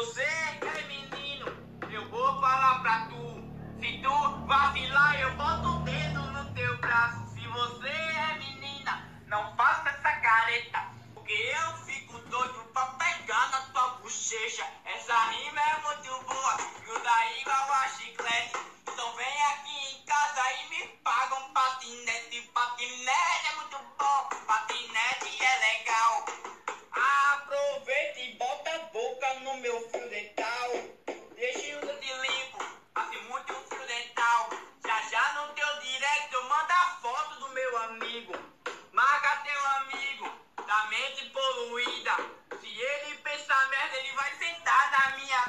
Você é menino, eu vou falar pra tu. Se tu vacilar, eu boto o dedo no teu braço. Se você é menina, não faça essa careta. Porque eu fico doido pra pegar na tua bochecha. Essa rima é muito boa, gruda rima a chiclete. Então vem aqui em casa e me paga um patinete, patinete. Da foto do meu amigo. Marca teu amigo da mente poluída. Se ele pensar merda, ele vai sentar na minha